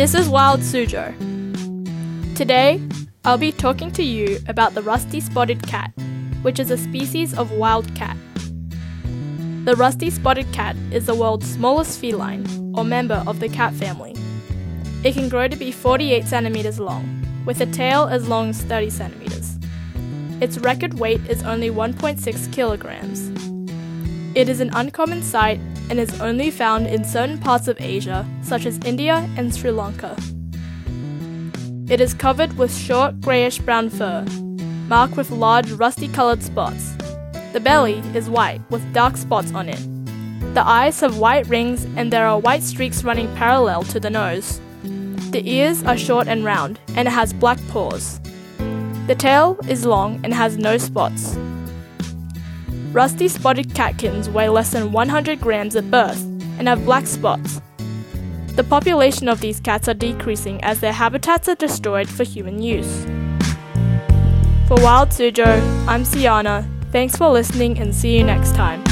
This is Wild Suzhou. Today, I'll be talking to you about the rusty spotted cat, which is a species of wild cat. The rusty spotted cat is the world's smallest feline, or member of the cat family. It can grow to be 48 centimeters long, with a tail as long as 30 centimeters. Its record weight is only 1.6 kilograms. It is an uncommon sight and is only found in certain parts of Asia, such as India and Sri Lanka. It is covered with short grayish brown fur, marked with large rusty colored spots. The belly is white with dark spots on it. The eyes have white rings and there are white streaks running parallel to the nose. The ears are short and round and it has black paws. The tail is long and has no spots. Rusty spotted catkins weigh less than 100 grams at birth and have black spots. The population of these cats are decreasing as their habitats are destroyed for human use. For Wild Suzhou, I'm Siana. Thanks for listening and see you next time.